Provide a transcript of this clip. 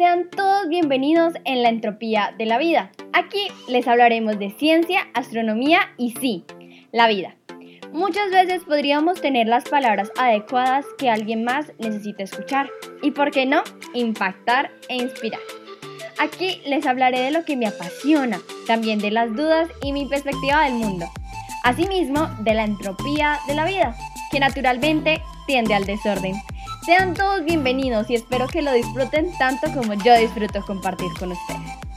Sean todos bienvenidos en la entropía de la vida. Aquí les hablaremos de ciencia, astronomía y sí, la vida. Muchas veces podríamos tener las palabras adecuadas que alguien más necesita escuchar y, por qué no, impactar e inspirar. Aquí les hablaré de lo que me apasiona, también de las dudas y mi perspectiva del mundo. Asimismo, de la entropía de la vida, que naturalmente tiende al desorden. Sean todos bienvenidos y espero que lo disfruten tanto como yo disfruto compartir con ustedes.